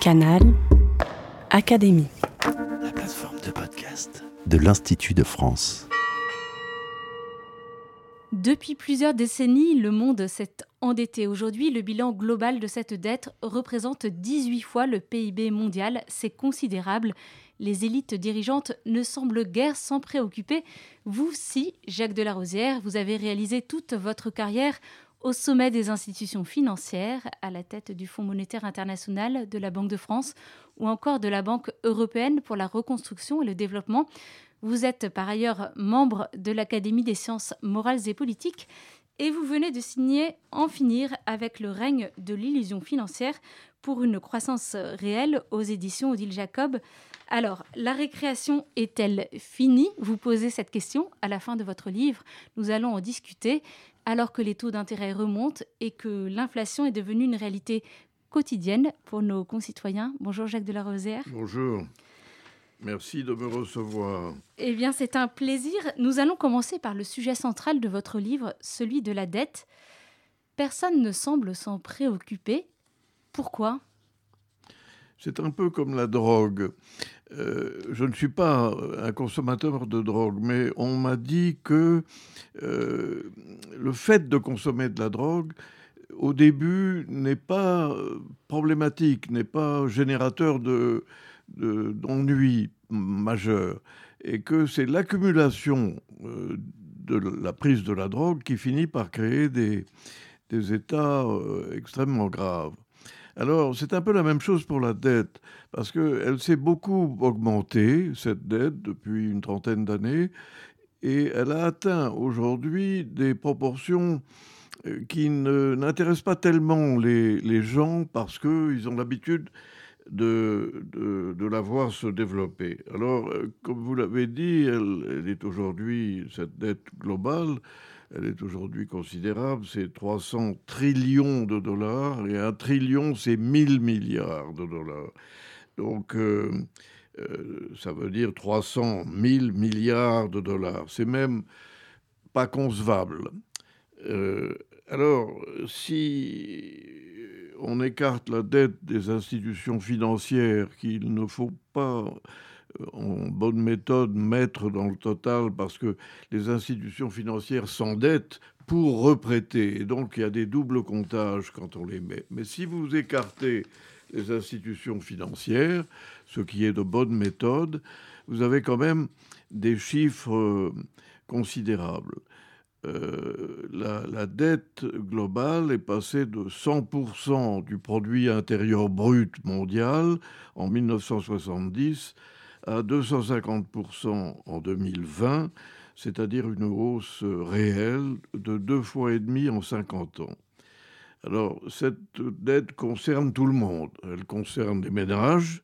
Canal Académie. La plateforme de podcast de l'Institut de France. Depuis plusieurs décennies, le monde s'est endetté. Aujourd'hui, le bilan global de cette dette représente 18 fois le PIB mondial. C'est considérable. Les élites dirigeantes ne semblent guère s'en préoccuper. Vous, si, Jacques Delarosière, vous avez réalisé toute votre carrière au sommet des institutions financières, à la tête du Fonds monétaire international, de la Banque de France ou encore de la Banque européenne pour la reconstruction et le développement. Vous êtes par ailleurs membre de l'Académie des sciences morales et politiques et vous venez de signer En finir avec le règne de l'illusion financière pour une croissance réelle aux éditions Odile Jacob. Alors, la récréation est-elle finie? Vous posez cette question à la fin de votre livre. Nous allons en discuter alors que les taux d'intérêt remontent et que l'inflation est devenue une réalité quotidienne pour nos concitoyens. Bonjour Jacques Delarosière. Bonjour. Merci de me recevoir. Eh bien, c'est un plaisir. Nous allons commencer par le sujet central de votre livre, celui de la dette. Personne ne semble s'en préoccuper. Pourquoi? C'est un peu comme la drogue. Euh, je ne suis pas un consommateur de drogue, mais on m'a dit que euh, le fait de consommer de la drogue, au début, n'est pas problématique, n'est pas générateur de, d'ennui majeur, et que c'est l'accumulation euh, de la prise de la drogue qui finit par créer des états extrêmement graves. Alors, c'est un peu la même chose pour la dette, parce qu'elle s'est beaucoup augmentée, cette dette, depuis une trentaine d'années, et elle a atteint aujourd'hui des proportions euh, qui n'intéressent pas tellement les, gens parce qu'ils ont l'habitude de, de, la voir se développer. Alors, euh, comme vous l'avez dit, elle est aujourd'hui, cette dette globale, elle est aujourd'hui considérable, c'est 300 trillions de dollars, et un trillion, c'est 1000 milliards de dollars. Donc, euh, euh, ça veut dire 300 000 milliards de dollars. C'est même pas concevable. Euh, alors, si on écarte la dette des institutions financières qu'il ne faut pas en bonne méthode mettre dans le total parce que les institutions financières s'endettent pour reprêter. Et donc il y a des doubles comptages quand on les met. Mais si vous écartez les institutions financières, ce qui est de bonne méthode, vous avez quand même des chiffres euh, considérables. Euh, la, la, dette globale est passée de 100% du produit intérieur brut mondial en 1970 à 250% en 2020, c'est-à-dire une hausse réelle de deux fois et demi en 50 ans. Alors, cette dette concerne tout le monde. Elle concerne les ménages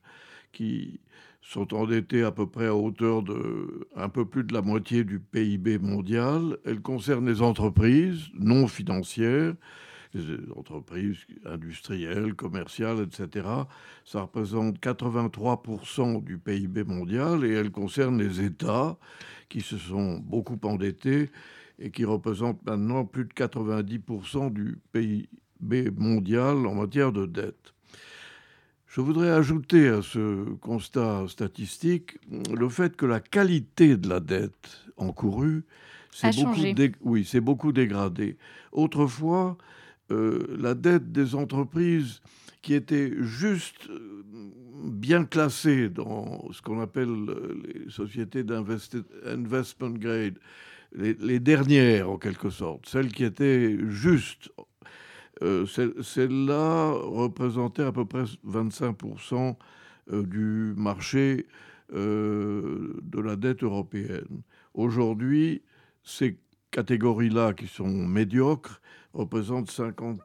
qui sont endettés à peu près à hauteur de un peu plus de la moitié du PIB mondial. Elle concerne les entreprises non financières les entreprises industrielles, commerciales, etc. Ça représente 83% du PIB mondial et elle concerne les États qui se sont beaucoup endettés et qui représentent maintenant plus de 90% du PIB mondial en matière de dette. Je voudrais ajouter à ce constat statistique le fait que la qualité de la dette encourue s'est beaucoup, oui, beaucoup dégradée. Autrefois, euh, la dette des entreprises qui était juste euh, bien classée dans ce qu'on appelle euh, les sociétés d'investment grade, les, dernières en quelque sorte, celles qui étaient justes, celles-là représentaient à peu près 25% du marché de la dette européenne. Aujourd'hui, ces catégories-là qui sont médiocres représentent 50%.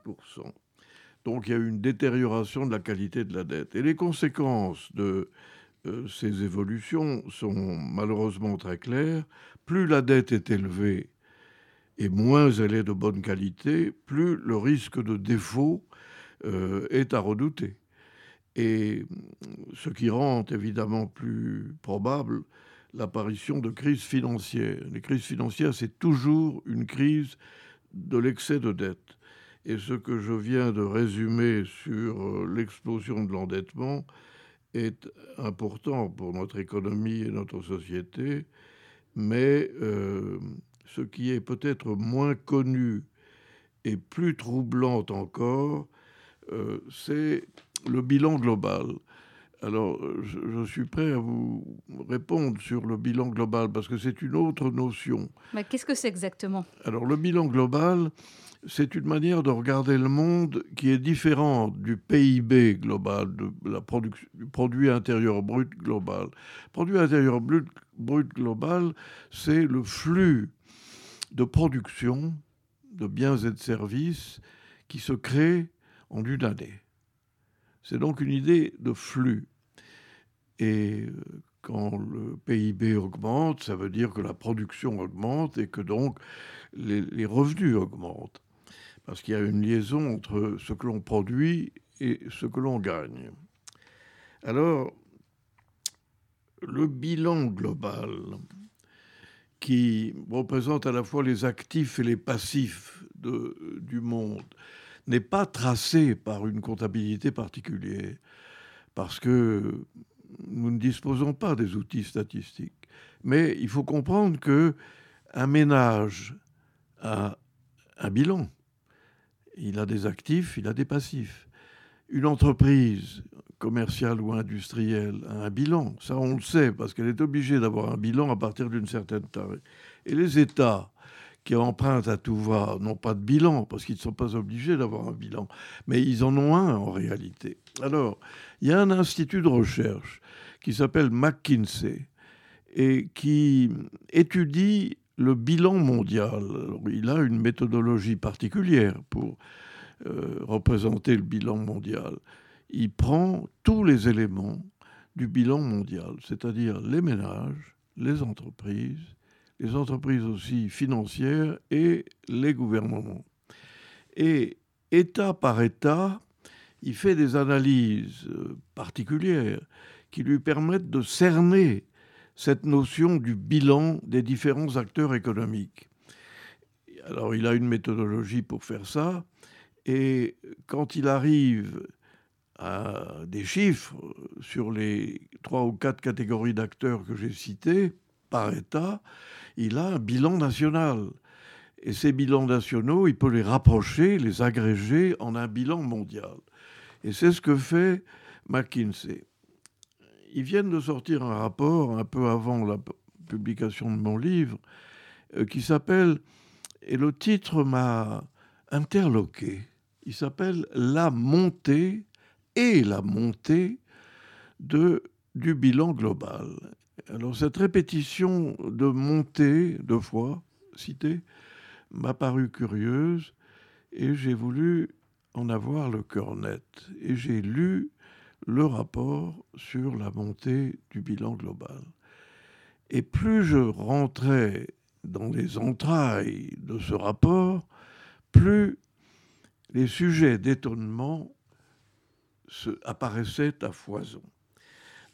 Donc il y a une détérioration de la qualité de la dette. Et les conséquences de euh, ces évolutions sont malheureusement très claires. Plus la dette est élevée et moins elle est de bonne qualité, plus le risque de défaut euh, est à redouter. Et ce qui rend évidemment plus probable l'apparition de crises financières. Les crises financières, c'est toujours une crise de l'excès de dette. Et ce que je viens de résumer sur euh, l'explosion de l'endettement est important pour notre économie et notre société, mais euh, ce qui est peut-être moins connu et plus troublant encore, euh, c'est le bilan global. Alors, je, suis prêt à vous répondre sur le bilan global parce que c'est une autre notion. Qu'est-ce que c'est exactement? Alors, le bilan global, c'est une manière de regarder le monde qui est différente du PIB global, de la production, du produit intérieur brut global. Produit intérieur brut, brut global, c'est le flux de production de biens et de services qui se crée en une année. C'est donc une idée de flux. Et euh, quand le PIB augmente, ça veut dire que la production augmente et que donc les, revenus augmentent. Parce qu'il y a une liaison entre ce que l'on produit et ce que l'on gagne. Alors, le bilan global, qui représente à la fois les actifs et les passifs du monde, n'est pas tracé par une comptabilité particulière, parce que nous ne disposons pas des outils statistiques. Mais il faut comprendre que un ménage a un bilan. Il a des actifs, il a des passifs. Une entreprise commerciale ou industrielle a un bilan. Ça, on le sait, parce qu'elle est obligée d'avoir un bilan à partir d'une certaine taille. Et les États qui empruntent à tout va n'ont pas de bilan, parce qu'ils ne sont pas obligés d'avoir un bilan. Mais ils en ont un en réalité. Alors, il y a un institut de recherche qui s'appelle McKinsey et qui étudie le bilan mondial. il a une méthodologie particulière pour euh, représenter le bilan mondial. Il prend tous les éléments du bilan mondial, c'est-à-dire les ménages, les entreprises, les entreprises aussi financières et les gouvernements. Et État par État, il fait des analyses euh, particulières qui lui permettent de cerner cette notion du bilan des différents acteurs économiques. Alors il a une méthodologie pour faire ça, et quand il arrive à des chiffres sur les trois ou quatre catégories d'acteurs que j'ai cités par État, il a un bilan national. Et ces bilans nationaux, il peut les rapprocher, les agréger en un bilan mondial. Et c'est ce que fait McKinsey. Ils viennent de sortir un rapport un peu avant la publication de mon livre euh, qui s'appelle, et le titre m'a interloqué, il s'appelle La montée et la montée de, du bilan global. Alors cette répétition de montée deux fois citée m'a paru curieuse et j'ai voulu en avoir le cœur net. Et j'ai lu le rapport sur la montée du bilan global. Et plus je rentrais dans les entrailles de ce rapport, plus les sujets d'étonnement apparaissaient à foison.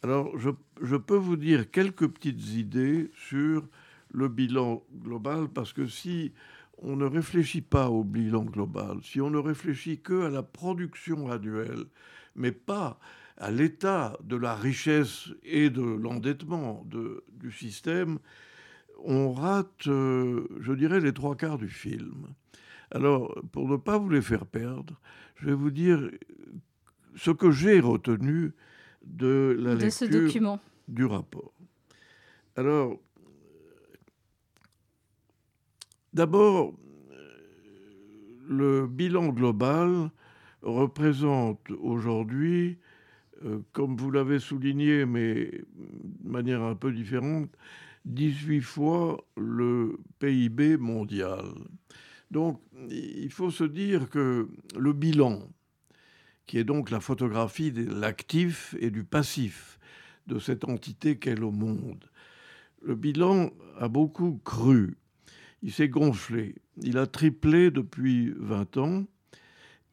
Alors, je, peux vous dire quelques petites idées sur le bilan global, parce que si on ne réfléchit pas au bilan global, si on ne réfléchit que à la production annuelle, mais pas à l'état de la richesse et de l'endettement du système, on rate, euh, je dirais, les trois quarts du film. Alors, pour ne pas vous les faire perdre, je vais vous dire ce que j'ai retenu de la lecture ce document. du rapport. Alors, d'abord, le bilan global représente aujourd'hui, euh, comme vous l'avez souligné, mais de manière un peu différente, 18 fois le PIB mondial. Donc, il faut se dire que le bilan, qui est donc la photographie de l'actif et du passif de cette entité qu'est le monde. Le bilan a beaucoup cru, il s'est gonflé, il a triplé depuis 20 ans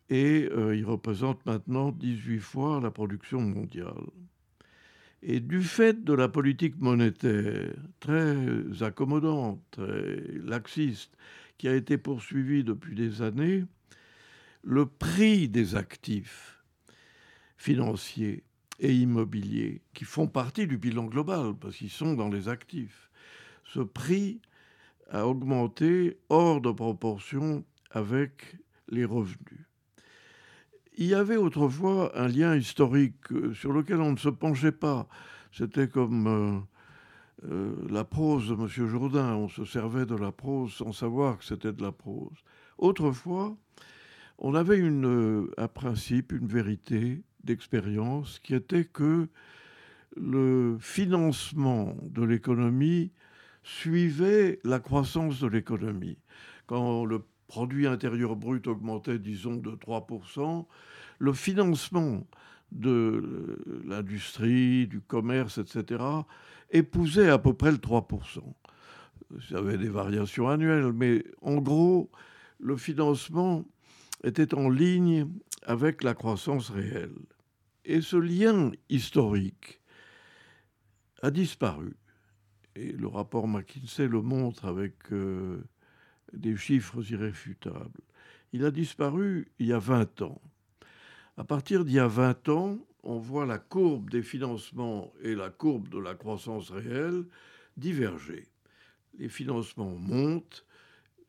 et euh, il représente maintenant 18 fois la production mondiale. Et du fait de la politique monétaire très accommodante, très laxiste, qui a été poursuivie depuis des années, le prix des actifs financiers et immobiliers qui font partie du bilan global, parce qu'ils sont dans les actifs. Ce prix a augmenté hors de proportion avec les revenus. Il y avait autrefois un lien historique euh, sur lequel on ne se penchait pas. C'était comme euh, euh, la prose de M. Jourdain. On se servait de la prose sans savoir que c'était de la prose. Autrefois, on avait un principe, une vérité d'expérience qui était que le financement de l'économie suivait la croissance de l'économie. Quand le produit intérieur brut augmentait, disons, de 3%, le financement de l'industrie, du commerce, etc., épousait à peu près le 3%. Il y avait des variations annuelles, mais en gros, le financement était en ligne avec la croissance réelle. Et ce lien historique a disparu. Et le rapport McKinsey le montre avec euh, des chiffres irréfutables. Il a disparu il y a 20 ans. À partir d'il y a 20 ans, on voit la courbe des financements et la courbe de la croissance réelle diverger. Les financements montent,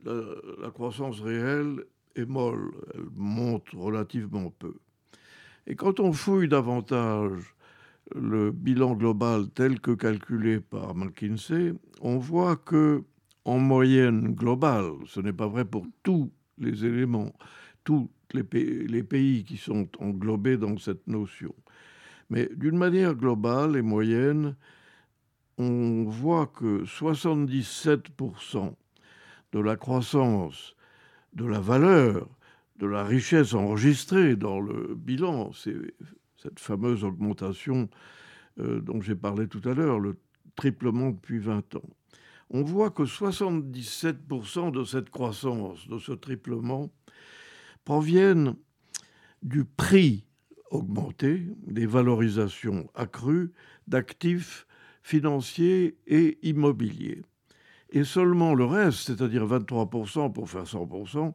la, la croissance réelle est molle, elle monte relativement peu. Et quand on fouille davantage le bilan global tel que calculé par McKinsey, on voit que en moyenne globale, ce n'est pas vrai pour tous les éléments, tous les pays, qui sont englobés dans cette notion. Mais d'une manière globale et moyenne, on voit que 77% de la croissance de la valeur, de la richesse enregistrée dans le bilan, c'est cette fameuse augmentation euh, dont j'ai parlé tout à l'heure, le triplement depuis 20 ans on voit que 77% de cette croissance, de ce triplement, proviennent du prix augmenté, des valorisations accrues d'actifs financiers et immobiliers. Et seulement le reste, c'est-à-dire 23% pour faire 100%,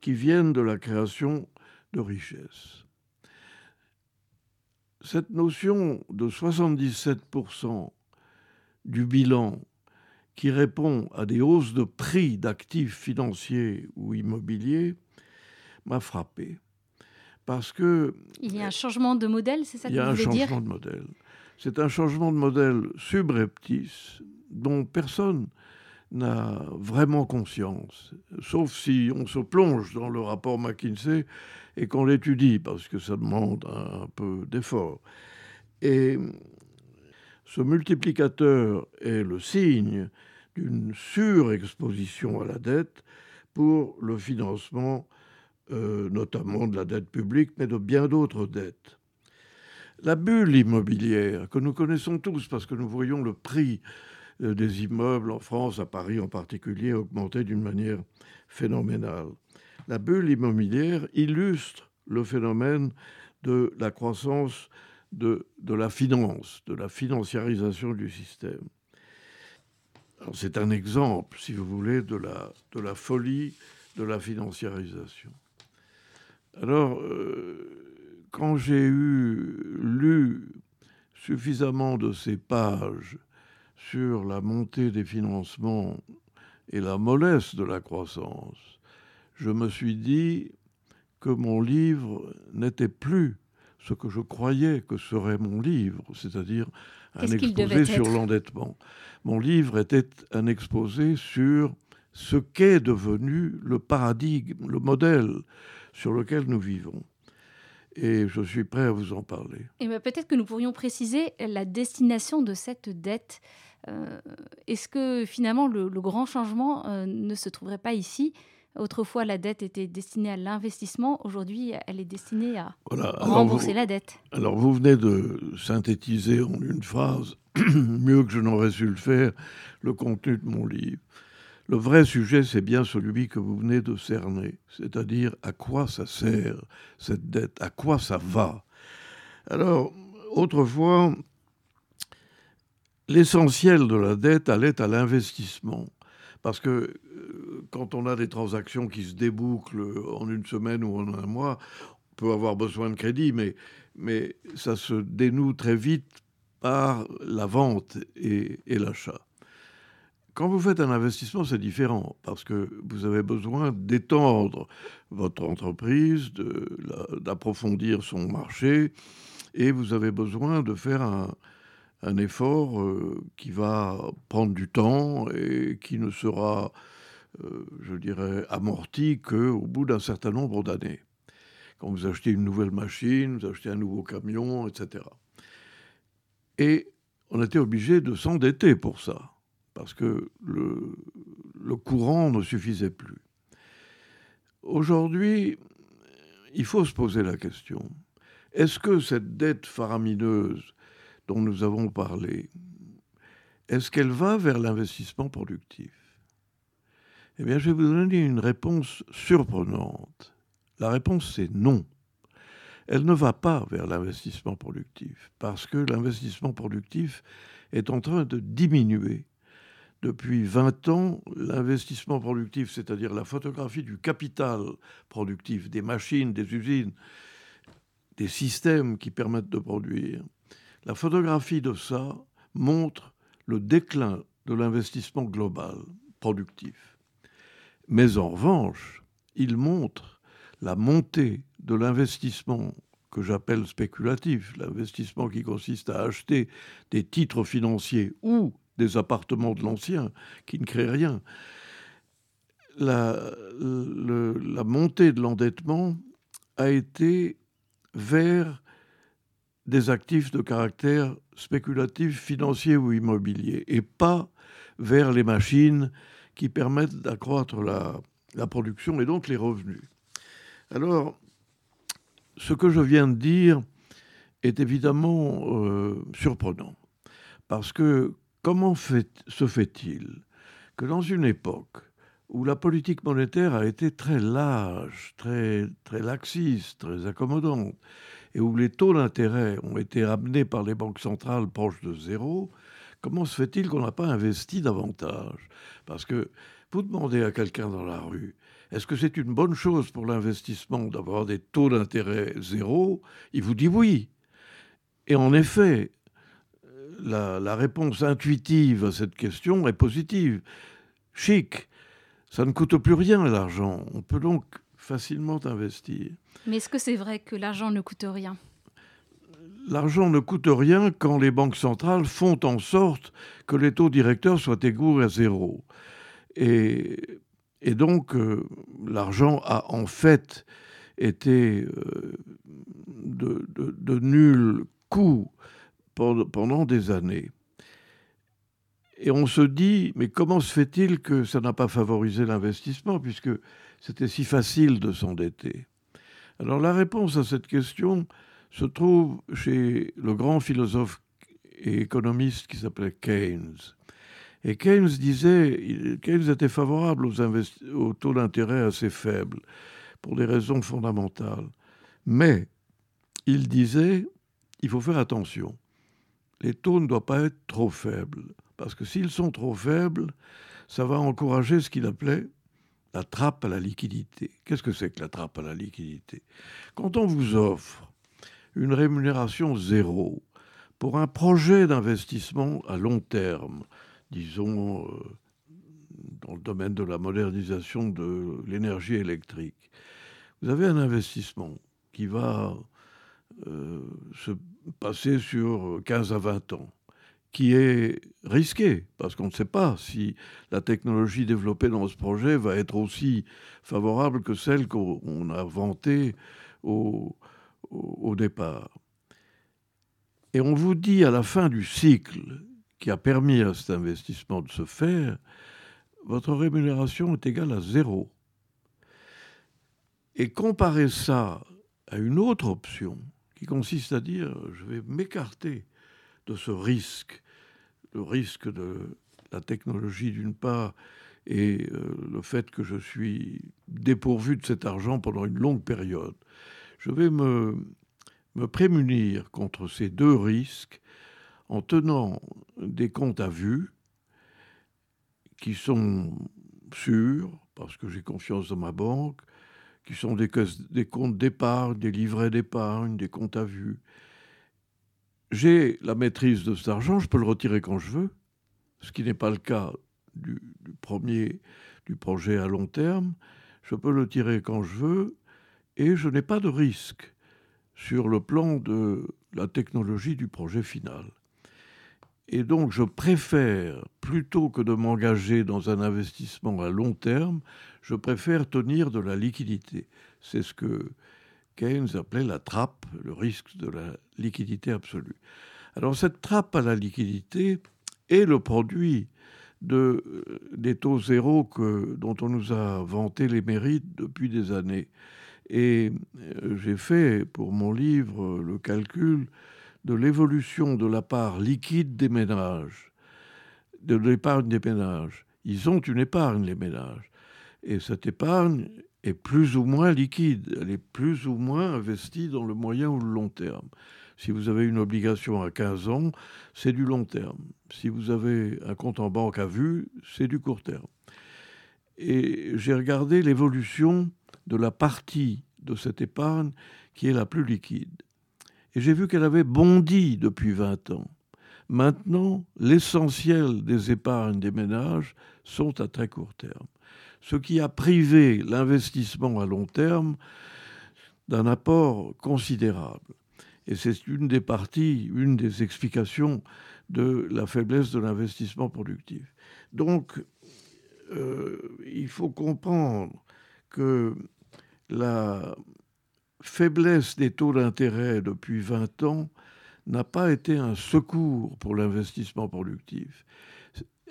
qui viennent de la création de richesses. Cette notion de 77% du bilan qui répond à des hausses de prix d'actifs financiers ou immobiliers m'a frappé. Parce que. Il y a un changement de modèle, c'est ça que vous voulez dire Il y a un changement de modèle. C'est un changement de modèle subreptice dont personne n'a vraiment conscience, sauf si on se plonge dans le rapport McKinsey et qu'on l'étudie, parce que ça demande un peu d'effort. Et ce multiplicateur est le signe d'une surexposition à la dette pour le financement euh, notamment de la dette publique, mais de bien d'autres dettes. La bulle immobilière que nous connaissons tous parce que nous voyons le prix des immeubles en France, à Paris en particulier, augmenter d'une manière phénoménale. La bulle immobilière illustre le phénomène de la croissance de, de la finance, de la financiarisation du système. C'est un exemple, si vous voulez, de la, de folie de la financiarisation. Alors, euh, quand j'ai eu lu suffisamment de ces pages sur la montée des financements et la mollesse de la croissance, je me suis dit que mon livre n'était plus ce que je croyais que serait mon livre, c'est-à-dire un exposé sur l'endettement. Mon livre était un exposé sur ce qu'est devenu le paradigme, le modèle sur lequel nous vivons. Et je suis prêt à vous en parler. Et ben peut-être que nous pourrions préciser la destination de cette dette. Euh, est-ce que finalement le, grand changement euh, ne se trouverait pas ici? Autrefois, la dette était destinée à l'investissement. Aujourd'hui, elle est destinée à rembourser la dette. Alors, vous venez de synthétiser en une phrase, mieux que je n'aurais su le faire, le contenu de mon livre. Le vrai sujet, c'est bien celui que vous venez de cerner, c'est-à-dire à quoi ça sert cette dette, à quoi ça va. Alors, autrefois, l'essentiel de la dette allait à l'investissement Parce que euh, quand on a des transactions qui se débouclent en une semaine ou en un mois, on peut avoir besoin de crédit, mais, mais ça se dénoue très vite par la vente et, et l'achat. Quand vous faites un investissement, c'est différent parce que vous avez besoin d'étendre votre entreprise, d'approfondir son marché et vous avez besoin de faire un, un effort euh, qui va prendre du temps et qui ne sera, euh, je dirais, amorti qu'au bout d'un certain nombre d'années. Quand vous achetez une nouvelle machine, vous achetez un nouveau camion, etc. Et on était obligé de s'endetter pour ça, parce que le, le courant ne suffisait plus. Aujourd'hui, il faut se poser la question, est-ce que cette dette faramineuse dont nous avons parlé, est-ce qu'elle va vers l'investissement productif? Eh bien, je vais vous donner une réponse surprenante. La réponse, c'est non. Elle ne va pas vers l'investissement productif, parce que l'investissement productif est en train de diminuer. Depuis 20 ans, l'investissement productif, c'est-à-dire la photographie du capital productif, des machines, des usines, des systèmes qui permettent de produire, la photographie de ça montre le déclin de l'investissement global productif. Mais en revanche, il montre la montée de l'investissement que j'appelle spéculatif, l'investissement qui consiste à acheter des titres financiers ou des appartements de l'ancien qui ne créent rien. La, la montée de l'endettement a été vers des actifs de caractère spéculatif, financier ou immobilier, et pas vers les machines qui permettent d'accroître la, production et donc les revenus. Alors, ce que je viens de dire est évidemment euh, surprenant, parce que comment se fait-il que dans une époque où la politique monétaire a été très large, très, très laxiste, très accommodante, et où les taux d'intérêt ont été ramenés par les banques centrales proches de zéro, comment se fait-il qu'on n'a pas investi davantage? Parce que vous demandez à quelqu'un dans la rue, est-ce que c'est une bonne chose pour l'investissement d'avoir des taux d'intérêt zéro? Il vous dit oui. Et en effet, la, la, réponse intuitive à cette question est positive. Chic, ça ne coûte plus rien l'argent. On peut donc facilement investir. Mais est-ce que c'est vrai que l'argent ne coûte rien? L'argent ne coûte rien quand les banques centrales font en sorte que les taux directeurs soient égaux à zéro. Et, et donc, euh, l'argent a en fait été euh, de, de, de, nul coût pendant des années. Et on se dit, mais comment se fait-il que ça n'a pas favorisé l'investissement, puisque c'était si facile de s'endetter Alors la réponse à cette question se trouve chez le grand philosophe et économiste qui s'appelait Keynes. Et Keynes disait, Keynes était favorable aux, aux taux d'intérêt assez faibles, pour des raisons fondamentales. Mais il disait, il faut faire attention. Les taux ne doivent pas être trop faibles, parce que s'ils sont trop faibles, ça va encourager ce qu'il appelait la trappe à la liquidité. Qu'est-ce que c'est que la trappe à la liquidité? Quand on vous offre une rémunération zéro pour un projet d'investissement à long terme, disons euh, dans le domaine de la modernisation de l'énergie électrique, vous avez un investissement qui va euh, se passer sur 15 à 20 ans qui est risqué, parce qu'on ne sait pas si la technologie développée dans ce projet va être aussi favorable que celle qu'on a vantée au, départ. Et on vous dit à la fin du cycle qui a permis à cet investissement de se faire, votre rémunération est égale à zéro. Et comparer ça à une autre option qui consiste à dire je vais m'écarter de ce risque le risque de la technologie d'une part et euh, le fait que je suis dépourvu de cet argent pendant une longue période. Je vais me, me prémunir contre ces deux risques en tenant des comptes à vue qui sont sûrs, parce que j'ai confiance dans ma banque, qui sont des, des comptes d'épargne, des livrets d'épargne, des comptes à vue. J'ai la maîtrise de cet argent, je peux le retirer quand je veux, ce qui n'est pas le cas du, premier, du projet à long terme. Je peux le tirer quand je veux et je n'ai pas de risque sur le plan de la technologie du projet final. Et donc je préfère, plutôt que de m'engager dans un investissement à long terme, je préfère tenir de la liquidité. C'est ce que Keynes appelait la trappe, le risque de la liquidité absolue. Alors cette trappe à la liquidité est le produit euh, des taux zéro dont on nous a vanté les mérites depuis des années. Et euh, j'ai fait pour mon livre le calcul de l'évolution de la part liquide des ménages, de l'épargne des ménages. Ils ont une épargne, les ménages. Et cette épargne est plus ou moins liquide, elle est plus ou moins investie dans le moyen ou le long terme. Si vous avez une obligation à 15 ans, c'est du long terme. Si vous avez un compte en banque à vue, c'est du court terme. Et j'ai regardé l'évolution de la partie de cette épargne qui est la plus liquide. Et j'ai vu qu'elle avait bondi depuis 20 ans. Maintenant, l'essentiel des épargnes des ménages sont à très court terme. Ce qui a privé l'investissement à long terme d'un apport considérable. Et c'est une des parties, une des explications de la faiblesse de l'investissement productif. Donc, euh, il faut comprendre que la faiblesse des taux d'intérêt depuis 20 ans n'a pas été un secours pour l'investissement productif.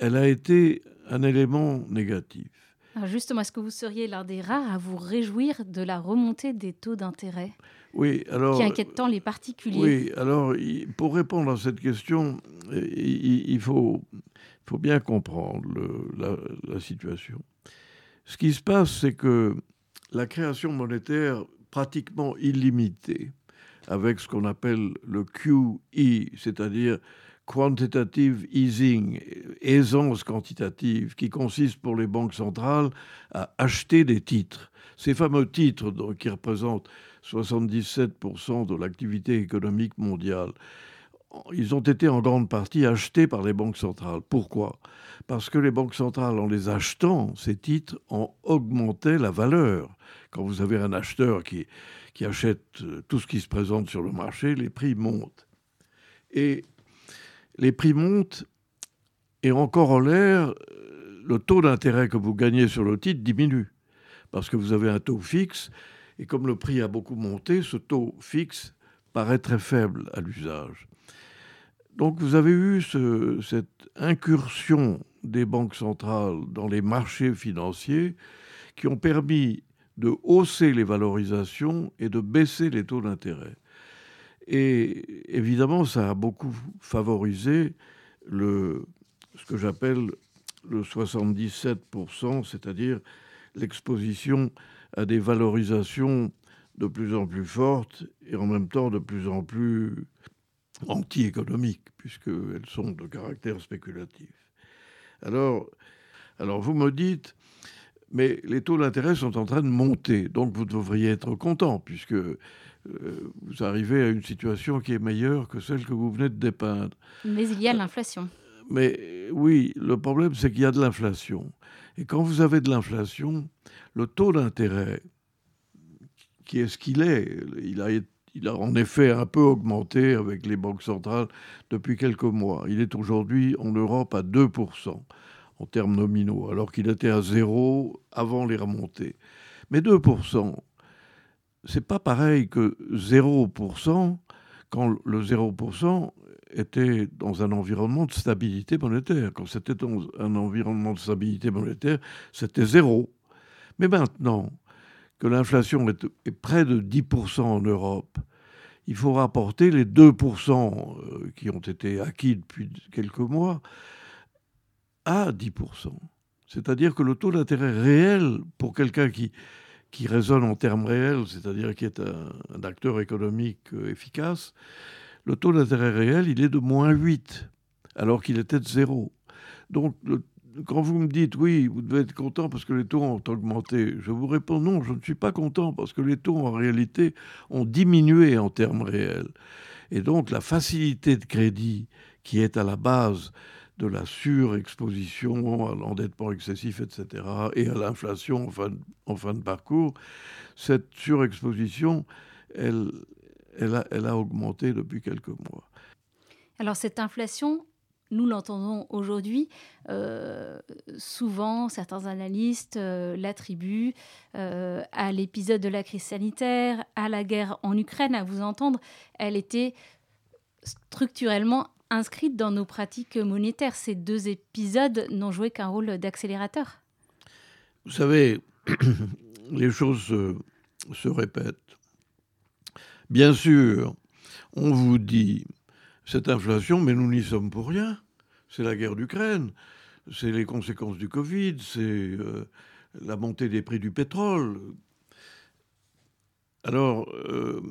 Elle a été un élément négatif. Alors justement, est-ce que vous seriez l'un des rares à vous réjouir de la remontée des taux d'intérêt oui, alors, qui inquiète tant les particuliers? Oui, alors pour répondre à cette question, il, faut, faut bien comprendre la, la situation. Ce qui se passe, c'est que la création monétaire pratiquement illimitée, avec ce qu'on appelle le QE, c'est-à-dire quantitative easing, aisance quantitative, qui consiste pour les banques centrales à acheter des titres. Ces fameux titres qui représentent 77% de l'activité économique mondiale, ils ont été en grande partie achetés par les banques centrales. Pourquoi? Parce que les banques centrales, en les achetant, ces titres ont augmenté la valeur. Quand vous avez un acheteur qui, qui achète euh, tout ce qui se présente sur le marché, les prix montent. Et les prix montent, et encore en l'air, le taux d'intérêt que vous gagnez sur le titre diminue. Parce que vous avez un taux fixe, et comme le prix a beaucoup monté, ce taux fixe paraît très faible à l'usage. Donc vous avez eu cette incursion des banques centrales dans les marchés financiers qui ont permis de hausser les valorisations et de baisser les taux d'intérêt. Et évidemment, ça a beaucoup favorisé le, ce que j'appelle le 77%, c'est-à-dire l'exposition à des valorisations de plus en plus fortes et en même temps de plus en plus anti-économiques, puisqu'elles sont de caractère spéculatif. Alors, alors vous me dites, mais les taux d'intérêt sont en train de monter, donc vous devriez être content, puisque vous arrivez à une situation qui est meilleure que celle que vous venez de dépeindre. Mais il y a l'inflation. Mais oui, le problème, c'est qu'il y a de l'inflation. Et quand vous avez de l'inflation, le taux d'intérêt, qui est ce qu'il est, il a, il a en effet un peu augmenté avec les banques centrales depuis quelques mois. Il est aujourd'hui en Europe à 2% en termes nominaux, alors qu'il était à zéro avant les remontées. Mais 2%, c'est pas pareil que 0% quand le 0% était dans un environnement de stabilité monétaire. Quand c'était dans un environnement de stabilité monétaire, c'était zéro. Mais maintenant que l'inflation est, est, près de 10% en Europe, il faut rapporter les 2% euh, qui ont été acquis depuis quelques mois à 10%. C'est-à-dire que le taux d'intérêt réel pour quelqu'un qui, qui raisonne en termes réels, c'est-à-dire qui est un, acteur économique euh, efficace, le taux d'intérêt réel, il est de moins 8, alors qu'il était de 0. Donc quand vous me dites oui, vous devez être content parce que les taux ont augmenté, je vous réponds non, je ne suis pas content parce que les taux en réalité ont diminué en termes réels. Et donc la facilité de crédit qui est à la base de la surexposition à l'endettement excessif, etc., et à l'inflation en fin, de, parcours, cette surexposition, elle, elle a augmenté depuis quelques mois. Alors cette inflation, nous l'entendons aujourd'hui, euh, souvent certains analystes euh, l'attribuent euh, à l'épisode de la crise sanitaire, à la guerre en Ukraine. À vous entendre, elle était structurellement inscrite dans nos pratiques monétaires. Ces deux épisodes n'ont joué qu'un rôle d'accélérateur. Vous savez, les choses se, répètent. Bien sûr, on vous dit cette inflation, mais nous n'y sommes pour rien. C'est la guerre d'Ukraine, c'est les conséquences du Covid, c'est euh, la montée des prix du pétrole. Alors, euh,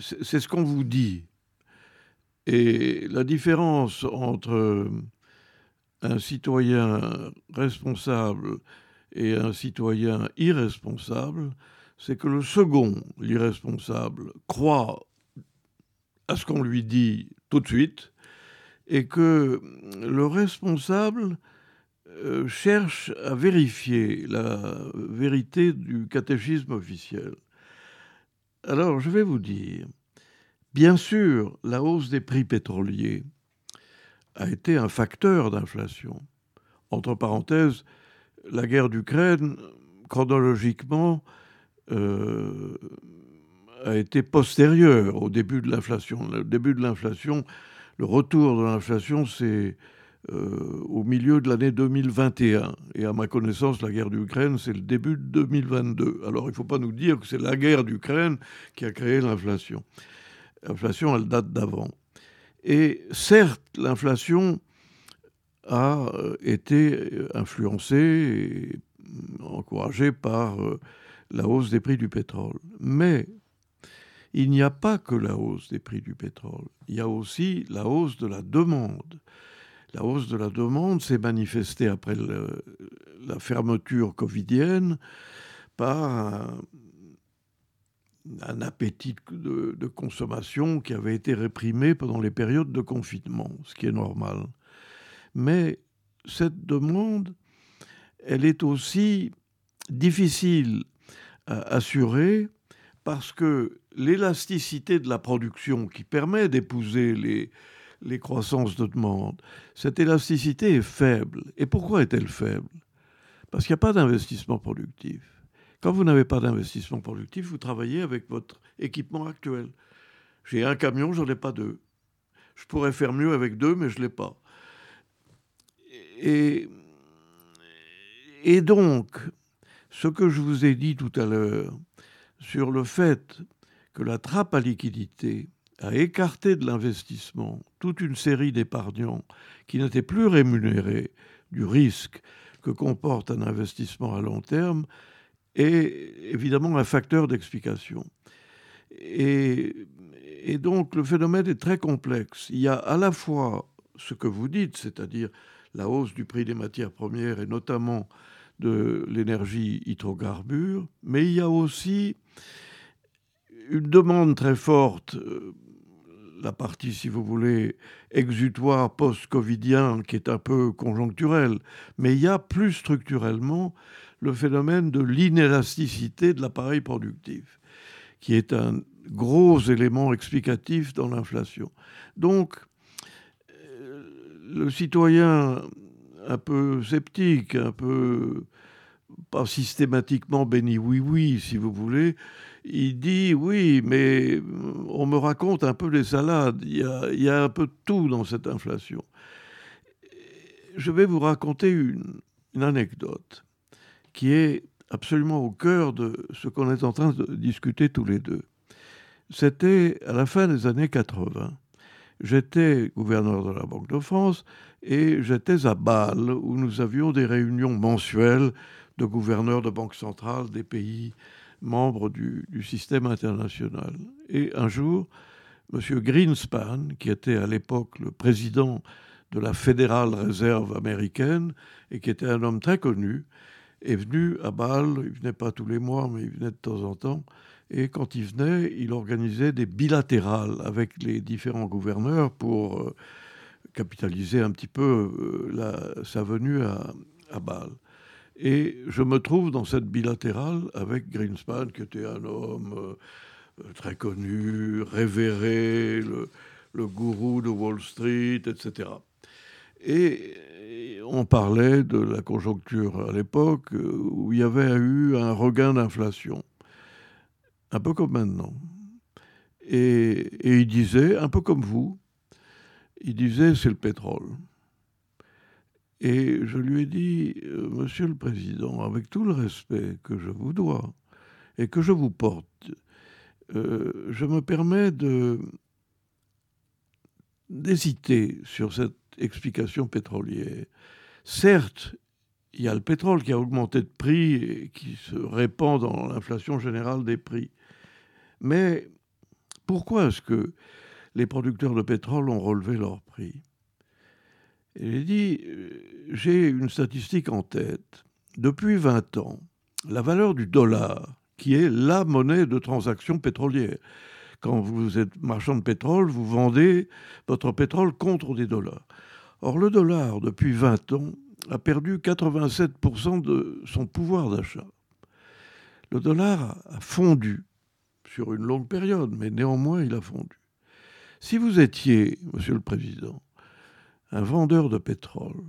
c'est ce qu'on vous dit. Et la différence entre un citoyen responsable et un citoyen irresponsable, c'est que le second, l'irresponsable, croit à ce qu'on lui dit tout de suite, et que le responsable euh, cherche à vérifier la vérité du catéchisme officiel. Alors, je vais vous dire, bien sûr, la hausse des prix pétroliers a été un facteur d'inflation. Entre parenthèses, la guerre d'Ukraine, chronologiquement, euh, a été postérieur au début de l'inflation. Le début de l'inflation, le retour de l'inflation, c'est euh, au milieu de l'année 2021. Et à ma connaissance, la guerre d'Ukraine, c'est le début de 2022. Alors il ne faut pas nous dire que c'est la guerre d'Ukraine qui a créé l'inflation. L'inflation, elle date d'avant. Et certes, l'inflation a euh, été influencée et encouragée par euh, la hausse des prix du pétrole. Mais il n'y a pas que la hausse des prix du pétrole, il y a aussi la hausse de la demande. La hausse de la demande s'est manifestée après la fermeture covidienne par un, appétit de, de, consommation qui avait été réprimé pendant les périodes de confinement, ce qui est normal. Mais cette demande, elle est aussi difficile à assurer parce que l'élasticité de la production qui permet d'épouser les, les croissances de demande, cette élasticité est faible. Et pourquoi est-elle faible? Parce qu'il n'y a pas d'investissement productif. Quand vous n'avez pas d'investissement productif, vous travaillez avec votre équipement actuel. J'ai un camion, je n'en ai pas deux. Je pourrais faire mieux avec deux, mais je ne l'ai pas. Et, donc, ce que je vous ai dit tout à l'heure, sur le fait que la trappe à liquidité a écarté de l'investissement toute une série d'épargnants qui n'étaient plus rémunérés du risque que comporte un investissement à long terme est évidemment un facteur d'explication. Et, et, donc le phénomène est très complexe. Il y a à la fois ce que vous dites, c'est-à-dire la hausse du prix des matières premières et notamment de l'énergie hydrocarbure, mais il y a aussi une demande très forte, euh, la partie, si vous voulez, exutoire post-covidien, qui est un peu conjoncturelle, mais il y a plus structurellement le phénomène de l'inélasticité de l'appareil productif, qui est un gros élément explicatif dans l'inflation. Donc, euh, le citoyen un peu sceptique, un peu pas systématiquement béni oui oui si vous voulez, il dit oui mais on me raconte un peu les salades, il y a, un peu de tout dans cette inflation. Je vais vous raconter une anecdote qui est absolument au cœur de ce qu'on est en train de discuter tous les deux. C'était à la fin des années 80. J'étais gouverneur de la Banque de France et j'étais à Bâle où nous avions des réunions mensuelles de gouverneurs de banques centrales des pays membres du, du système international. Et un jour, M. Greenspan, qui était à l'époque le président de la Fédérale Réserve américaine et qui était un homme très connu, est venu à Bâle. Il venait pas tous les mois, mais il venait de temps en temps. Et quand il venait, il organisait des bilatérales avec les différents gouverneurs pour euh, capitaliser un petit peu euh, sa venue à, Bâle. Et je me trouve dans cette bilatérale avec Greenspan, qui était un homme euh, très connu, révéré, le, gourou de Wall Street, etc. Et on parlait de la conjoncture à l'époque où il y avait eu un regain d'inflation un peu comme maintenant. Et, il disait, un peu comme vous, il disait c'est le pétrole. Et je lui ai dit, euh, Monsieur le Président, avec tout le respect que je vous dois et que je vous porte, euh, je me permets d'hésiter sur cette explication pétrolière. Certes, il y a le pétrole qui a augmenté de prix et qui se répand dans l'inflation générale des prix. Mais pourquoi est-ce que les producteurs de pétrole ont relevé leur prix? Il dit, euh, j'ai une statistique en tête. Depuis 20 ans, la valeur du dollar, qui est la monnaie de transaction pétrolière, quand vous êtes marchand de pétrole, vous vendez votre pétrole contre des dollars. Or, le dollar, depuis 20 ans, a perdu 87% de son pouvoir d'achat. Le dollar a fondu sur une longue période, mais néanmoins il a fondu. Si vous étiez, Monsieur le Président, un vendeur de pétrole,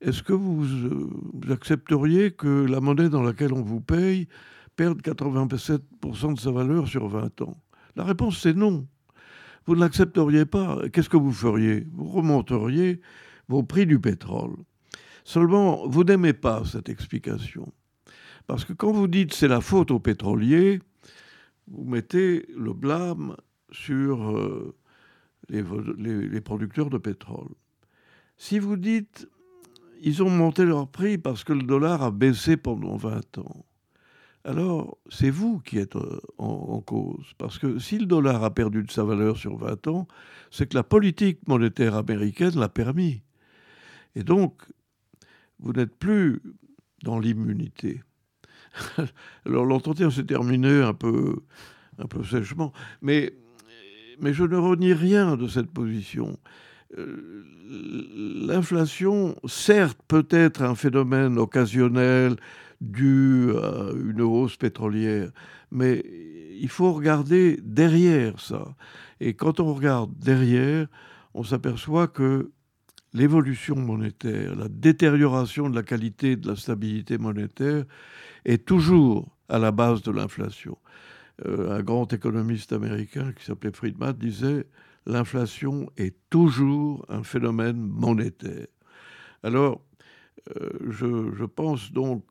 est-ce que vous, euh, accepteriez que la monnaie dans laquelle on vous paye perde 87% de sa valeur sur 20 ans? La réponse c'est non. Vous ne l'accepteriez pas. Qu'est-ce que vous feriez? Vous remonteriez vos prix du pétrole. Seulement, vous n'aimez pas cette explication. Parce que quand vous dites c'est la faute aux pétroliers, vous mettez le blâme sur euh, les, producteurs de pétrole. Si vous dites ils ont monté leur prix parce que le dollar a baissé pendant 20 ans, alors c'est vous qui êtes euh, en, cause. Parce que si le dollar a perdu de sa valeur sur 20 ans, c'est que la politique monétaire américaine l'a permis. Et donc, vous n'êtes plus dans l'immunité. Alors l'entretien s'est terminé un peu, sèchement, mais, mais je ne renie rien de cette position. Euh, l'inflation, certes, peut être un phénomène occasionnel dû à une hausse pétrolière, mais il faut regarder derrière ça. Et quand on regarde derrière, on s'aperçoit que l'évolution monétaire, la détérioration de la qualité de la stabilité monétaire est toujours à la base de l'inflation. Euh, un grand économiste américain qui s'appelait Friedman disait l'inflation est toujours un phénomène monétaire. Alors, euh, je, je, pense donc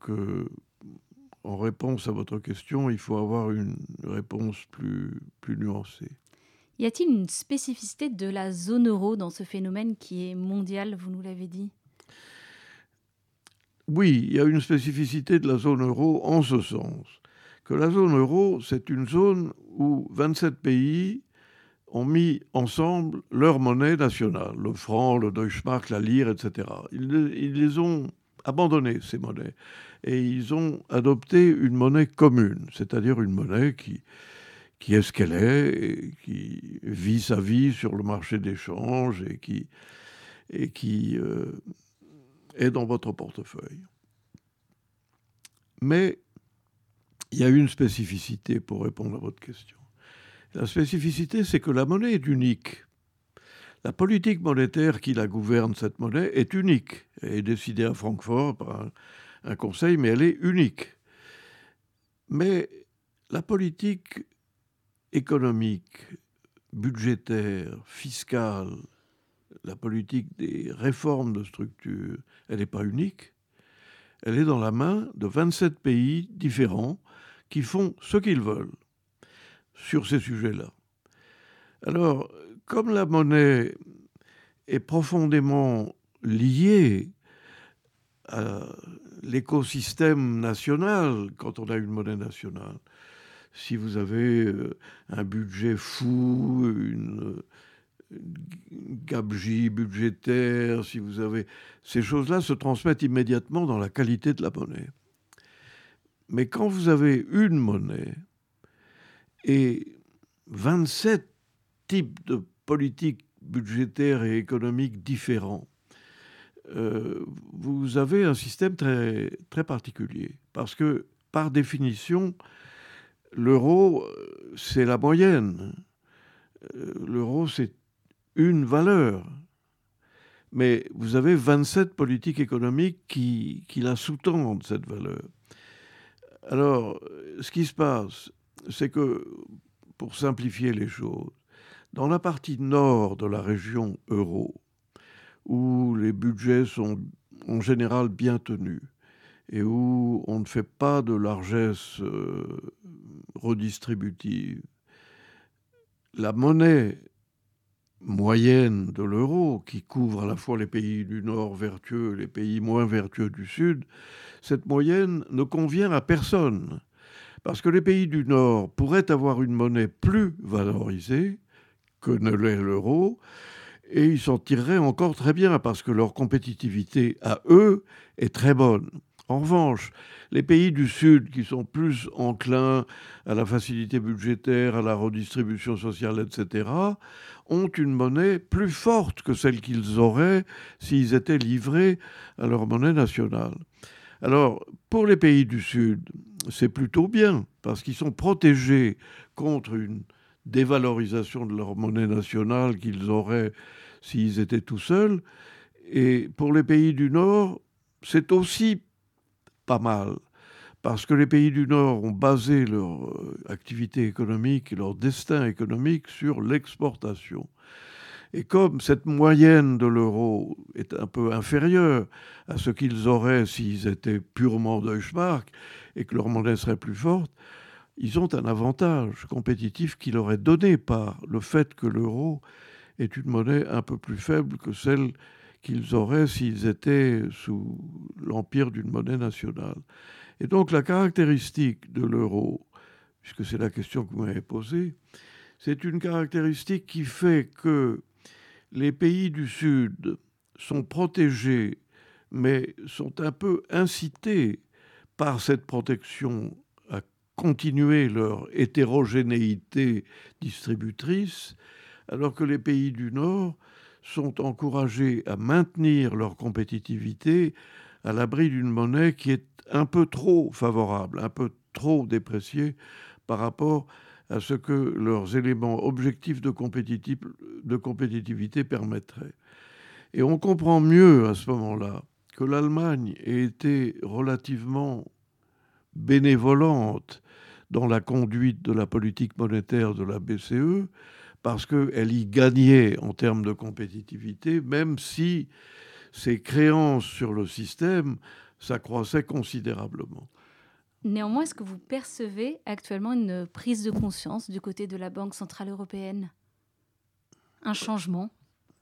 en réponse à votre question, il faut avoir une réponse plus, plus nuancée. Y a-t-il une spécificité de la zone euro dans ce phénomène qui est mondial, vous nous l'avez dit? Oui, il y a une spécificité de la zone euro en ce sens que la zone euro, c'est une zone où 27 pays ont mis ensemble leur monnaie nationale, le franc, le Deutschmark, la lire, etc. Ils, les ont abandonnées, ces monnaies, et ils ont adopté une monnaie commune, c'est-à-dire une monnaie qui, qui est ce qu'elle est, qui vit sa vie sur le marché d'échange et qui, et qui euh, est dans votre portefeuille. Mais il y a une spécificité pour répondre à votre question. La spécificité, c'est que la monnaie est unique. La politique monétaire qui la gouverne, cette monnaie, est unique. Elle est décidée à Francfort par un, un conseil, mais elle est unique. Mais la politique économique, budgétaire, fiscale, la politique des réformes de structure, elle n'est pas unique. Elle est dans la main de 27 pays différents qui font ce qu'ils veulent sur ces sujets-là. Alors, comme la monnaie est profondément liée à l'écosystème national, quand on a une monnaie nationale, si vous avez euh, un budget fou, une, gabegie budgétaire, si vous avez... Ces choses-là se transmettent immédiatement dans la qualité de la monnaie. Mais quand vous avez une monnaie et 27 types de politiques budgétaires et économiques différents, euh, vous avez un système très, très particulier. Parce que, par définition, l'euro, c'est la moyenne. Euh, l'euro, c'est une valeur. Mais vous avez 27 politiques économiques qui, qui la sous-tendent, cette valeur. Alors, ce qui se passe, c'est que, pour simplifier les choses, dans la partie nord de la région euro, où les budgets sont en général bien tenus et où on ne fait pas de largesse euh, redistributive, la monnaie moyenne de l'euro, qui couvre à la fois les pays du Nord vertueux et les pays moins vertueux du Sud, cette moyenne ne convient à personne. Parce que les pays du Nord pourraient avoir une monnaie plus valorisée que ne l'est l'euro, et ils s'en tireraient encore très bien parce que leur compétitivité à eux est très bonne. En revanche, les pays du Sud, qui sont plus enclins à la facilité budgétaire, à la redistribution sociale, etc., ont une monnaie plus forte que celle qu'ils auraient s'ils étaient livrés à leur monnaie nationale. Alors, pour les pays du Sud, c'est plutôt bien, parce qu'ils sont protégés contre une dévalorisation de leur monnaie nationale qu'ils auraient s'ils étaient tout seuls. Et pour les pays du Nord, c'est aussi pas mal, parce que les pays du Nord ont basé leur euh, activité économique leur destin économique sur l'exportation. Et comme cette moyenne de l'euro est un peu inférieure à ce qu'ils auraient s'ils étaient purement Deutschmark et que leur monnaie serait plus forte, ils ont un avantage compétitif qui leur est donné par le fait que l'euro est une monnaie un peu plus faible que celle qu'ils auraient s'ils étaient sous l'empire d'une monnaie nationale. Et donc la caractéristique de l'euro, puisque c'est la question que vous m'avez posée, c'est une caractéristique qui fait que les pays du Sud sont protégés, mais sont un peu incités par cette protection à continuer leur hétérogénéité distributrice, alors que les pays du Nord sont encouragés à maintenir leur compétitivité à l'abri d'une monnaie qui est un peu trop favorable, un peu trop dépréciée par rapport à ce que leurs éléments objectifs de, de compétitivité permettraient. Et on comprend mieux à ce moment-là que l'Allemagne ait été relativement bénévolente dans la conduite de la politique monétaire de la BCE, parce qu'elle y gagnait en termes de compétitivité, même si ses créances sur le système s'accroissaient considérablement. Néanmoins, est-ce que vous percevez actuellement une prise de conscience du côté de la Banque Centrale Européenne? Un changement?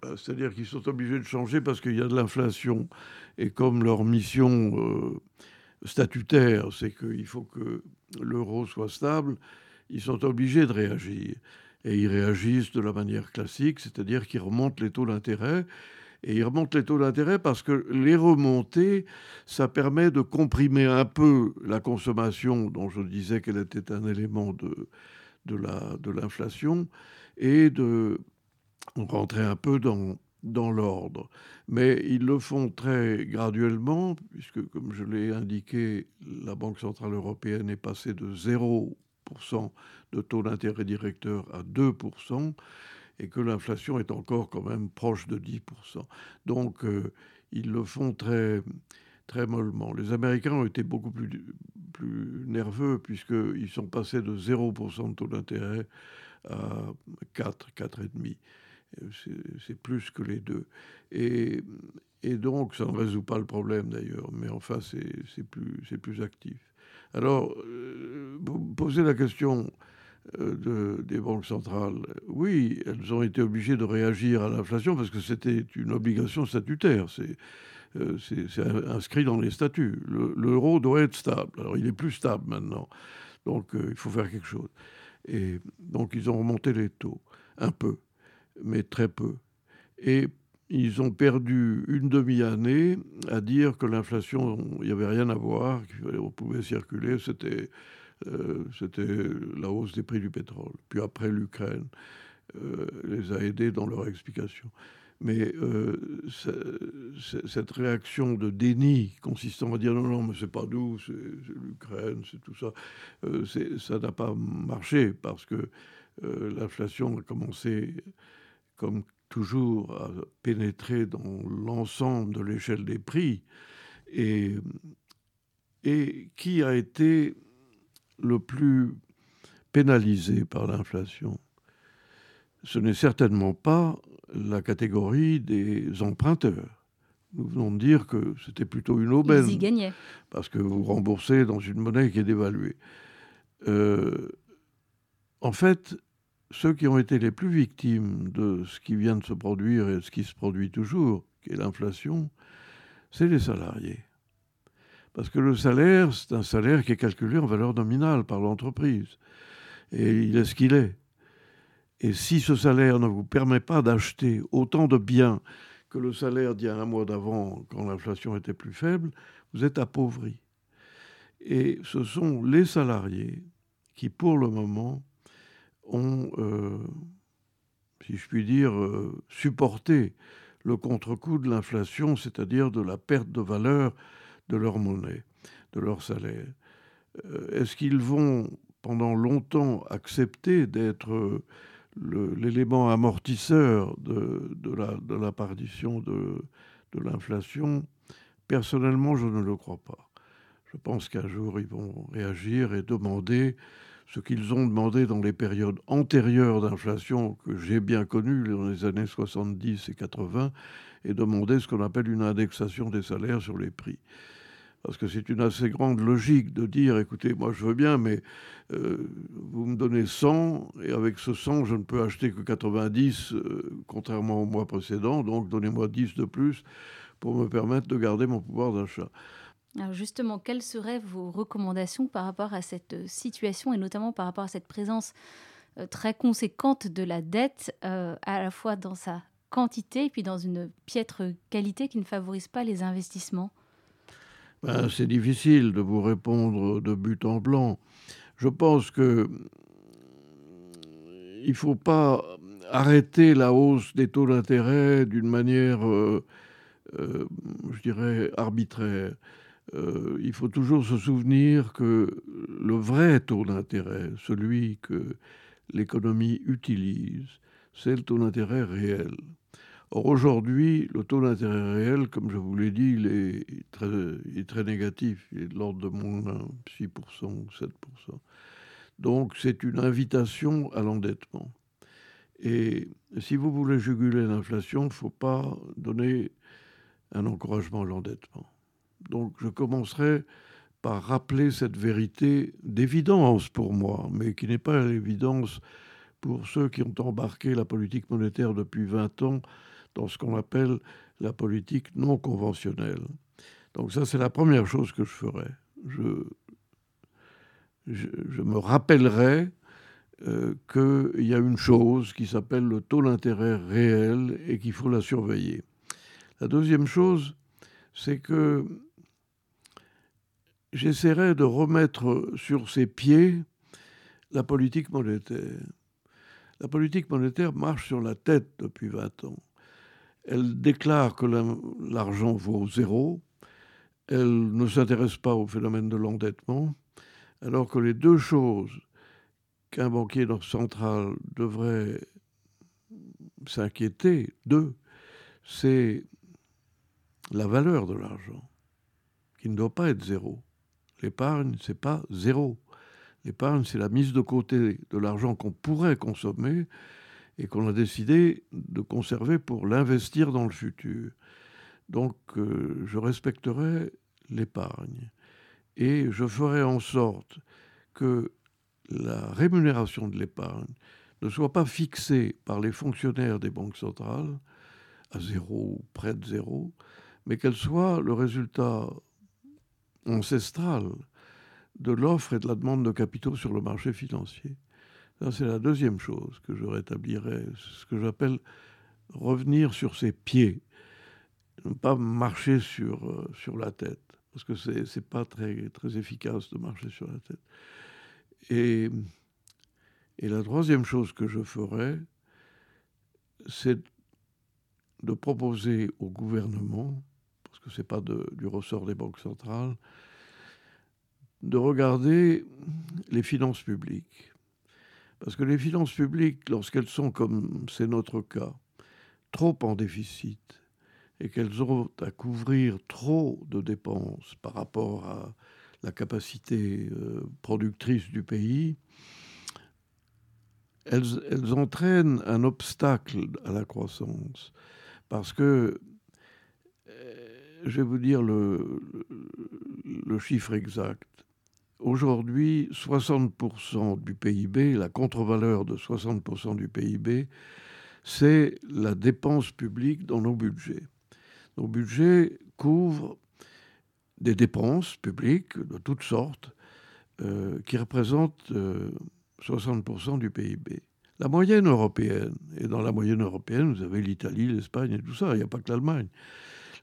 Bah, C'est-à-dire qu'ils sont obligés de changer parce qu'il y a de l'inflation. Et comme leur mission euh, statutaire, c'est qu'il faut que l'euro soit stable, ils sont obligés de réagir et ils réagissent de la manière classique, c'est-à-dire qu'ils remontent les taux d'intérêt. Et ils remontent les taux d'intérêt parce que les remonter, ça permet de comprimer un peu la consommation, dont je disais qu'elle était un élément de, de l'inflation, et de rentrer un peu dans, dans l'ordre. Mais ils le font très graduellement, puisque, comme je l'ai indiqué, la Banque Centrale Européenne est passée de 0% de taux d'intérêt directeur à 2%, et que l'inflation est encore quand même proche de 10%. Donc euh, ils le font très, très mollement. Les Américains ont été beaucoup plus, plus nerveux puisqu'ils sont passés de 0% de taux d'intérêt à 4, 4,5. C'est plus que les deux. Et, et, donc, ça ne résout pas le problème d'ailleurs, mais enfin, c'est plus, plus actif. Alors, euh, vous posez la question de, des banques centrales. Oui, elles ont été obligées de réagir à l'inflation parce que c'était une obligation statutaire. C'est euh, inscrit dans les statuts. L'euro doit être stable. Alors, il est plus stable maintenant. Donc, il faut faire quelque chose. Et donc, ils ont remonté les taux, un peu, mais très peu. Et ils ont perdu une demi-année à dire que l'inflation, il n'y avait rien à voir, qu'on pouvait circuler, c'était euh, c'était la hausse des prix du pétrole. Puis après, l'Ukraine euh, les a aidés dans leur explication. Mais euh, cette réaction de déni consistant à dire non, non, mais c'est pas nous, c'est l'Ukraine, c'est tout ça, ça n'a pas marché parce que l'inflation a commencé, comme toujours, à pénétrer dans l'ensemble de l'échelle des prix. Et, et qui a été le plus pénalisé par l'inflation, ce n'est certainement pas la catégorie des emprunteurs. Nous venons de dire que c'était plutôt une aubaine. Ils y gagnaient. Parce que vous remboursez dans une monnaie qui est dévaluée. Euh, en fait, ceux qui ont été les plus victimes de ce qui vient de se produire et de ce qui se produit toujours, qui est l'inflation, c'est les salariés. Parce que le salaire, c'est un salaire qui est calculé en valeur nominale par l'entreprise. Et il est ce qu'il est. Et si ce salaire ne vous permet pas d'acheter autant de biens que le salaire d'il y a un mois d'avant, quand l'inflation était plus faible, vous êtes appauvri. Et ce sont les salariés qui, pour le moment, ont, euh, si je puis dire, euh, supporté le contre-coup de l'inflation, c'est-à-dire de la perte de valeur de leur monnaie, de leur salaire. Euh, est-ce qu'ils vont pendant longtemps accepter d'être l'élément amortisseur de, la, de la partition de, de l'inflation? Personnellement, je ne le crois pas. Je pense qu'un jour, ils vont réagir et demander ce qu'ils ont demandé dans les périodes antérieures d'inflation que j'ai bien connues, dans les années 70 et 80, et demander ce qu'on appelle une indexation des salaires sur les prix parce que c'est une assez grande logique de dire, écoutez, moi je veux bien, mais euh, vous me donnez 100, et avec ce 100, je ne peux acheter que 90, euh, contrairement au mois précédent, donc donnez-moi 10 de plus pour me permettre de garder mon pouvoir d'achat. Alors justement, quelles seraient vos recommandations par rapport à cette situation, et notamment par rapport à cette présence euh, très conséquente de la dette, à la fois dans sa quantité et puis dans une piètre qualité qui ne favorise pas les investissements? Ben, c'est difficile de vous répondre de but en blanc. Je pense que il ne faut pas arrêter la hausse des taux d'intérêt d'une manière, euh, euh, je dirais, arbitraire. Euh, il faut toujours se souvenir que le vrai taux d'intérêt, celui que l'économie utilise, c'est le taux d'intérêt réel. Or, aujourd'hui, le taux d'intérêt réel, comme je vous l'ai dit, il est très, négatif. Il est de l'ordre de moins 6%, 7%. Donc, c'est une invitation à l'endettement. Et si vous voulez juguler l'inflation, il ne faut pas donner un encouragement à l'endettement. Donc, je commencerai par rappeler cette vérité d'évidence pour moi, mais qui n'est pas l'évidence pour ceux qui ont embarqué la politique monétaire depuis 20 ans dans ce qu'on appelle la politique non conventionnelle. Donc ça, c'est la première chose que je ferai. Je, me rappellerai euh, qu'il y a une chose qui s'appelle le taux d'intérêt réel et qu'il faut la surveiller. La deuxième chose, c'est que j'essaierai de remettre sur ses pieds la politique monétaire. La politique monétaire marche sur la tête depuis 20 ans. Elle déclare que l'argent vaut zéro. Elle ne s'intéresse pas au phénomène de l'endettement, alors que les deux choses qu'un banquier central devrait s'inquiéter d'eux, c'est la valeur de l'argent, qui ne doit pas être zéro. L'épargne, c'est pas zéro. L'épargne, c'est la mise de côté de l'argent qu'on pourrait consommer et qu'on a décidé de conserver pour l'investir dans le futur. Donc euh, je respecterai l'épargne et je ferai en sorte que la rémunération de l'épargne ne soit pas fixée par les fonctionnaires des banques centrales à zéro ou près de zéro, mais qu'elle soit le résultat ancestral de l'offre et de la demande de capitaux sur le marché financier c'est la deuxième chose que je rétablirai, ce que j'appelle revenir sur ses pieds, ne pas marcher sur, euh, la tête, parce que c'est n'est pas très, efficace de marcher sur la tête. Et, et la troisième chose que je ferais, c'est de proposer au gouvernement, parce que ce n'est pas du ressort des banques centrales, de regarder les finances publiques. Parce que les finances publiques, lorsqu'elles sont, comme c'est notre cas, trop en déficit, et qu'elles ont à couvrir trop de dépenses par rapport à la capacité euh, productrice du pays, elles, entraînent un obstacle à la croissance. Parce que, euh, je vais vous dire le, le chiffre exact. Aujourd'hui, 60% du PIB, la contre-valeur de 60% du PIB, c'est la dépense publique dans nos budgets. Nos budgets couvrent des dépenses publiques de toutes sortes euh, qui représentent 60% euh, du PIB. La moyenne européenne, et dans la moyenne européenne, vous avez l'Italie, l'Espagne et tout ça, il n'y a pas que l'Allemagne.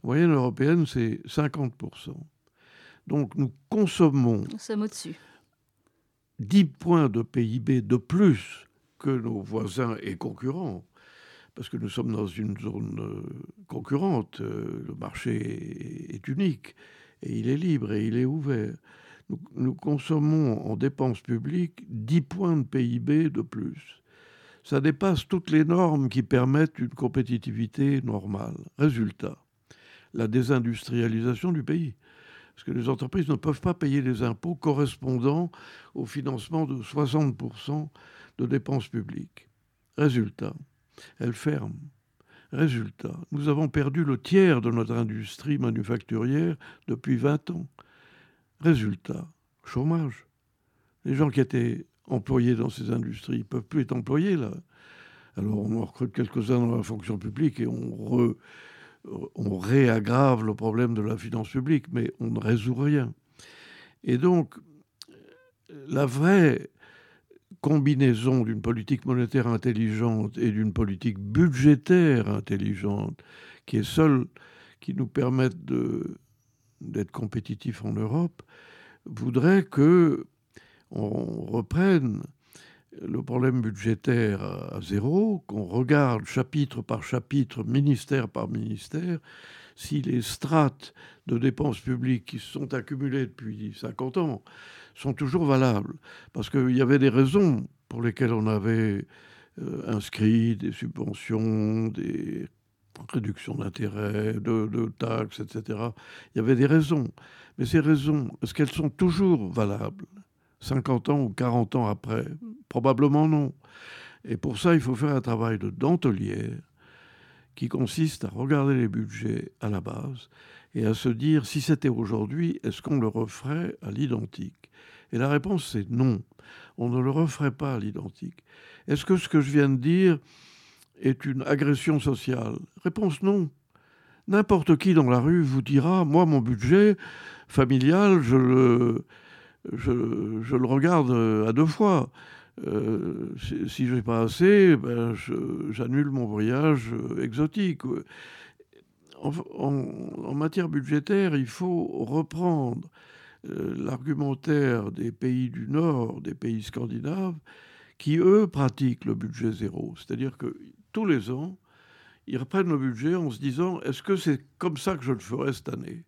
La moyenne européenne, c'est 50%. Donc nous consommons nous sommes au-dessus. 10 points de PIB de plus que nos voisins et concurrents, parce que nous sommes dans une zone euh, concurrente. Euh, le marché est unique et il est libre et il est ouvert. Nous, consommons en dépenses publiques 10 points de PIB de plus. Ça dépasse toutes les normes qui permettent une compétitivité normale. Résultat, la désindustrialisation du pays. Parce que les entreprises ne peuvent pas payer les impôts correspondant au financement de 60% de dépenses publiques. Résultat, elles ferment. Résultat, nous avons perdu le tiers de notre industrie manufacturière depuis 20 ans. Résultat, chômage. Les gens qui étaient employés dans ces industries ne peuvent plus être employés là. Alors on recrute quelques-uns dans la fonction publique et on, on réaggrave le problème de la finance publique, mais on ne résout rien. Et donc, la vraie combinaison d'une politique monétaire intelligente et d'une politique budgétaire intelligente, qui est seule qui nous permette d'être compétitifs en Europe, voudrait que on reprenne le problème budgétaire à zéro, qu'on regarde chapitre par chapitre, ministère par ministère, si les strates de dépenses publiques qui se sont accumulées depuis 50 ans sont toujours valables. Parce qu'il y avait des raisons pour lesquelles on avait euh, inscrit des subventions, des réductions d'intérêts, de, de, taxes, etc. Il y avait des raisons. Mais ces raisons, est-ce qu'elles sont toujours valables? 50 ans ou 40 ans après? Probablement non. Et pour ça, il faut faire un travail de dentelière qui consiste à regarder les budgets à la base et à se dire si c'était aujourd'hui, est-ce qu'on le referait à l'identique? Et la réponse c'est non. On ne le referait pas à l'identique. Est-ce que ce que je viens de dire est une agression sociale? Réponse non. N'importe qui dans la rue vous dira, moi mon budget familial, je le, je, le regarde euh, à deux fois. Euh, si je n'ai pas assez, ben j'annule mon voyage euh, exotique. En, matière budgétaire, il faut reprendre l'argumentaire des pays du Nord, des pays scandinaves, qui, eux, pratiquent le budget zéro. C'est-à-dire que tous les ans, ils reprennent le budget en se disant, est-ce que c'est comme ça que je le ferai cette année?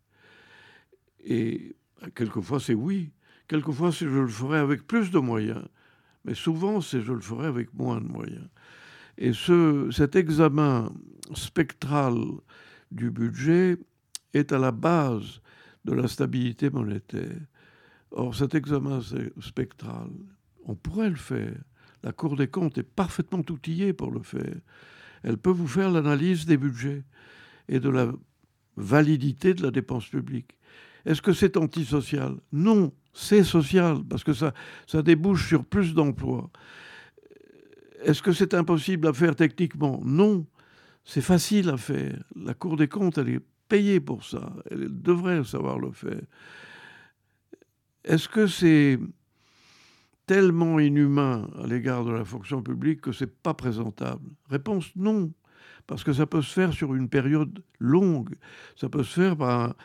Et quelquefois, c'est oui. Quelquefois, c'est je le ferai avec plus de moyens, mais souvent, c'est je le ferai avec moins de moyens. Et ce, cet examen spectral du budget est à la base de la stabilité monétaire. Or, cet examen spectral, on pourrait le faire. La Cour des comptes est parfaitement outillée pour le faire. Elle peut vous faire l'analyse des budgets et de la validité de la dépense publique. Est-ce que c'est antisocial? Non, c'est social, parce que ça, ça débouche sur plus d'emplois. Est-ce que c'est impossible à faire techniquement? Non, c'est facile à faire. La Cour des comptes, elle est payée pour ça. Elle devrait savoir le faire. Est-ce que c'est tellement inhumain à l'égard de la fonction publique que c'est pas présentable? Réponse non. parce que ça peut se faire sur une période longue. Ça peut se faire par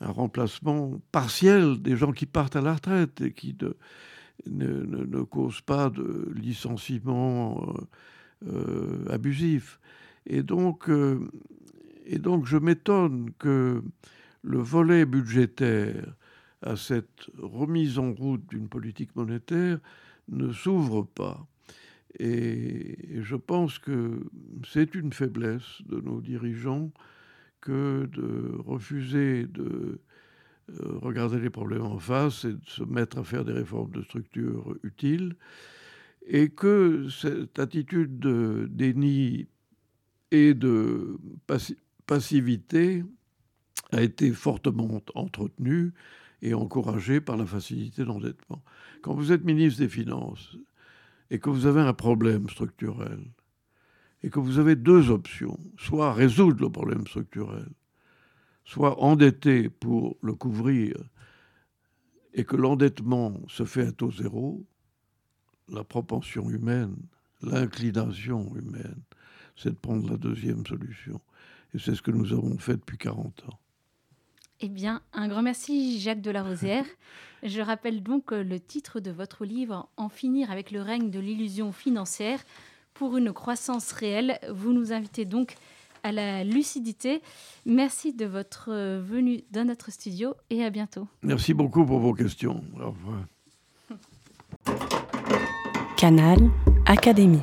remplacement partiel des gens qui partent à la retraite et qui ne, ne, causent pas de licenciement euh, euh, abusif. Et donc, euh, et donc je m'étonne que le volet budgétaire à cette remise en route d'une politique monétaire ne s'ouvre pas. Et je pense que c'est une faiblesse de nos dirigeants que de refuser de euh, regarder les problèmes en face et de se mettre à faire des réformes de structure utiles, et que cette attitude de déni et de passivité a été fortement entretenue et encouragée par la facilité d'endettement. Quand vous êtes ministre des Finances, et que vous avez un problème structurel, et que vous avez deux options, soit résoudre le problème structurel, soit endetter pour le couvrir, et que l'endettement se fait à taux zéro, la propension humaine, l'inclination humaine, c'est de prendre la deuxième solution. Et c'est ce que nous avons fait depuis 40 ans. Eh bien, un grand merci Jacques de la Rosière. Je rappelle donc euh, le titre de votre livre En finir avec le règne de l'illusion financière pour une croissance réelle. Vous nous invitez donc à la lucidité. Merci de votre euh, venue dans notre studio et à bientôt. Merci beaucoup pour vos questions. Au revoir. Canal Académie.